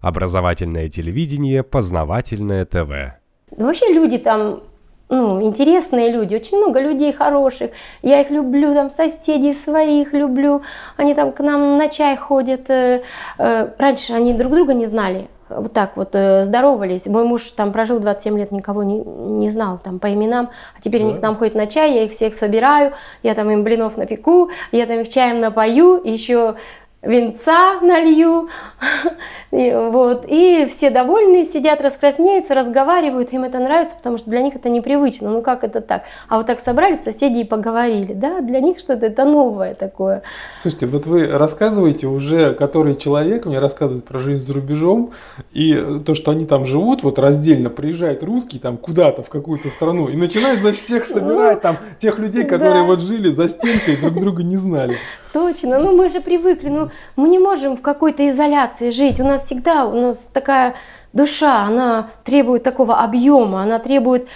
Образовательное телевидение, познавательное ТВ. Вообще люди там ну, интересные люди, очень много людей хороших. Я их люблю, там соседей своих люблю. Они там к нам на чай ходят. Э, э, раньше они друг друга не знали. Вот так вот э, здоровались. Мой муж там прожил 27 лет, никого не, не знал там по именам. А теперь да. они к нам ходят на чай, я их всех собираю, я там им блинов напеку, я там их чаем напою, еще венца налью, и, вот, и все довольные сидят, раскраснеются, разговаривают, им это нравится, потому что для них это непривычно, ну как это так? А вот так собрались соседи и поговорили, да, для них что-то это новое такое. Слушайте, вот вы рассказываете уже, который человек мне рассказывает про жизнь за рубежом, и то, что они там живут, вот раздельно приезжает русский там куда-то в какую-то страну и начинает, значит, всех собирать, там, тех людей, которые вот жили за стенкой, друг друга не знали. Точно, ну мы же привыкли, ну мы не можем в какой-то изоляции жить. У нас всегда, у нас такая душа, она требует такого объема, она требует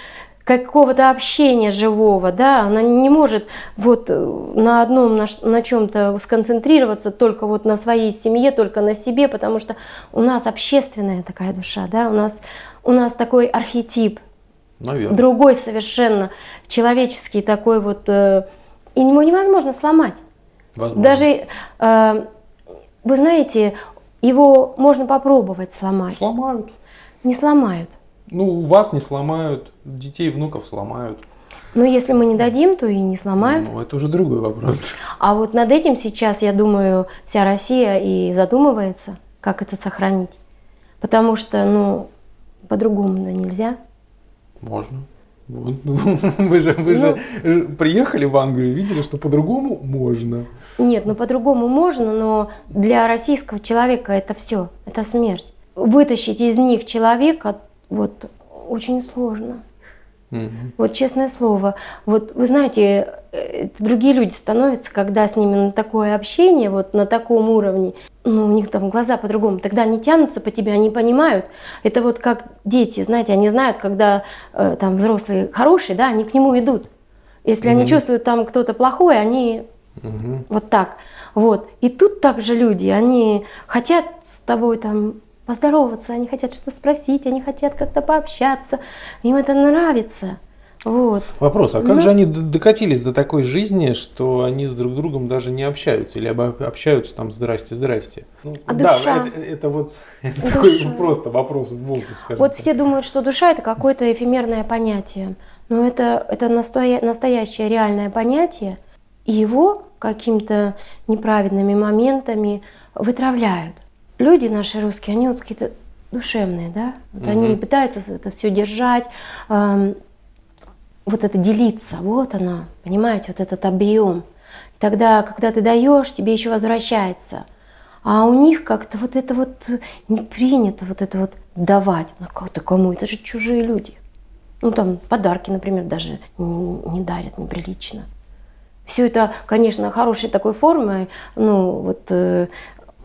какого-то общения живого, да, она не может вот э, на одном, на, на чем-то сконцентрироваться только вот на своей семье, только на себе, потому что у нас общественная такая душа, да, у нас, у нас такой архетип, Наверное. другой совершенно, человеческий такой вот, э, и его невозможно сломать. Возможно. Даже, э, вы знаете, его можно попробовать сломать. Сломают. Не сломают. Ну, вас не сломают, детей, внуков сломают. Но если мы не дадим, то и не сломают. Ну, это уже другой вопрос. А вот над этим сейчас, я думаю, вся Россия и задумывается, как это сохранить. Потому что, ну, по-другому нельзя. Можно. Вот, ну, вы же, вы ну, же приехали в Англию, видели, что по-другому можно. Нет, ну по-другому можно, но для российского человека это все, это смерть. Вытащить из них человека вот очень сложно. Угу. Вот честное слово. Вот вы знаете, э, другие люди становятся, когда с ними на такое общение, вот на таком уровне, ну, у них там глаза по-другому, тогда они тянутся по тебе, они понимают. Это вот как дети, знаете, они знают, когда э, там взрослые хорошие, да, они к нему идут. Если угу. они чувствуют там кто-то плохой, они угу. вот так. Вот. И тут также люди, они хотят с тобой там поздороваться, они хотят что спросить, они хотят как-то пообщаться, им это нравится. Вот. Вопрос, а как ну, же они докатились до такой жизни, что они с друг другом даже не общаются или общаются там здрасте, здрасте? Ну, а да, душа? Это, это вот это такой просто вопрос в воздух, скажем Вот так. все думают, что душа это какое-то эфемерное понятие, но это, это настоя, настоящее реальное понятие, и его какими-то неправильными моментами вытравляют люди наши русские, они вот какие-то душевные, да, вот угу. они пытаются это все держать, эм, вот это делиться, вот она, понимаете, вот этот объем. Тогда, когда ты даешь, тебе еще возвращается. А у них как-то вот это вот не принято, вот это вот давать. Ну как-то кому? Это же чужие люди. Ну там подарки, например, даже не, не дарят неприлично. Все это, конечно, хорошей такой формы, ну вот э,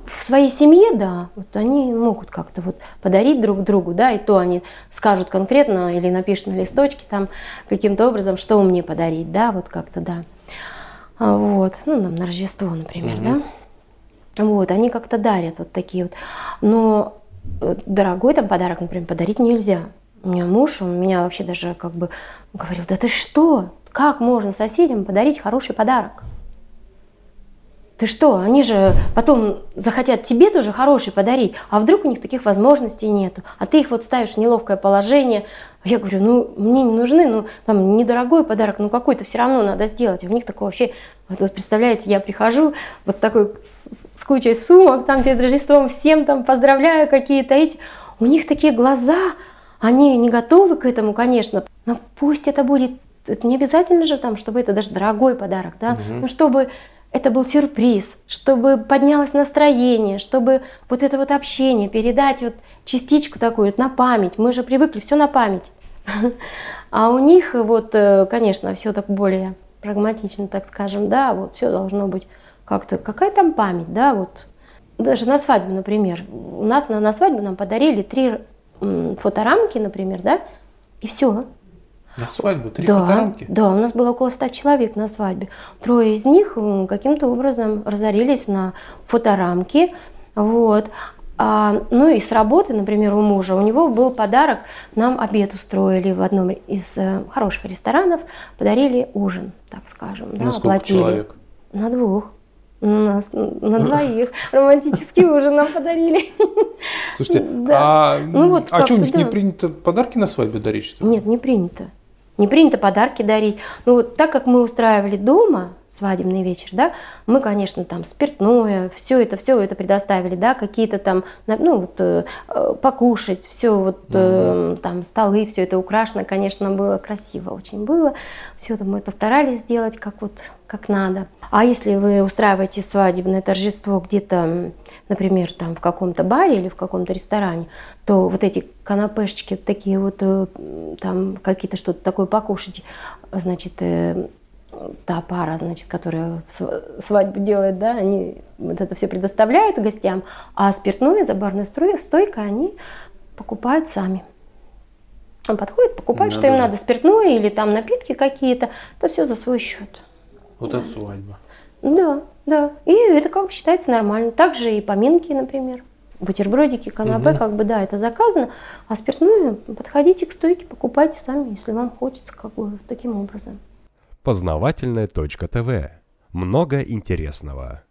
в своей семье, да, вот они могут как-то вот подарить друг другу, да, и то они скажут конкретно или напишут на листочке там каким-то образом, что мне подарить, да, вот как-то, да. А вот, ну, нам на Рождество, например, угу. да. Вот, они как-то дарят вот такие вот. Но э, дорогой там подарок, например, подарить нельзя. У меня муж, он меня вообще даже как бы говорил, да ты что, как можно соседям подарить хороший подарок? Ты что, они же потом захотят тебе тоже хороший подарить, а вдруг у них таких возможностей нету, а ты их вот ставишь в неловкое положение. Я говорю, ну мне не нужны, ну там недорогой подарок, ну какой-то все равно надо сделать. А у них такое вообще, вот, вот представляете, я прихожу вот с такой, с, с кучей сумок, там перед Рождеством всем там поздравляю какие-то эти. У них такие глаза, они не готовы к этому, конечно, но пусть это будет, это не обязательно же там, чтобы это даже дорогой подарок, да, угу. ну чтобы это был сюрприз, чтобы поднялось настроение, чтобы вот это вот общение передать вот частичку такую вот на память. Мы же привыкли все на память. А у них вот, э, конечно, все так более прагматично, так скажем, да, вот все должно быть как-то, какая там память, да, вот. Даже на свадьбу, например. У нас на, на свадьбу нам подарили три фоторамки, например, да, и все. На свадьбу? Три да, фоторамки? Да, у нас было около ста человек на свадьбе. Трое из них каким-то образом разорились на фоторамки. Вот. А, ну и с работы, например, у мужа, у него был подарок, нам обед устроили в одном из э, хороших ресторанов, подарили ужин, так скажем, да, На сколько оплатили. человек? На двух. У нас на двоих романтический ужин нам подарили. Слушайте, Да. а, Ну вот а что, у них не да. принято подарки на свадьбе дарить, что ли? Нет, не принято. Не принято подарки дарить. Ну вот так как мы устраивали дома свадебный вечер, да, мы, конечно, там спиртное, все это, все это предоставили, да, какие-то там, ну вот э, э, покушать, все вот э, там столы, все это украшено, конечно, было красиво, очень было. Все это мы постарались сделать как вот как надо. А если вы устраиваете свадебное торжество где-то, например, там в каком-то баре или в каком-то ресторане, то вот эти канапешечки такие вот, э, там какие-то что-то такое покушать, значит, та пара, значит, которая св- свадьбу делает, да, они вот это все предоставляют гостям, а спиртное за барной строй- стойкой они покупают сами. Он подходит, покупает, что им Надо надо, спиртное или там напитки какие-то, это все за свой счет. Вот это свадьба. Да, да. И это как бы считается нормально. Также и поминки, например. Бутербродики, канапе, как бы, да, это заказано. А спиртное, подходите к стойке, покупайте сами, если вам хочется, как бы, таким образом. Познавательная точка ТВ. Много интересного.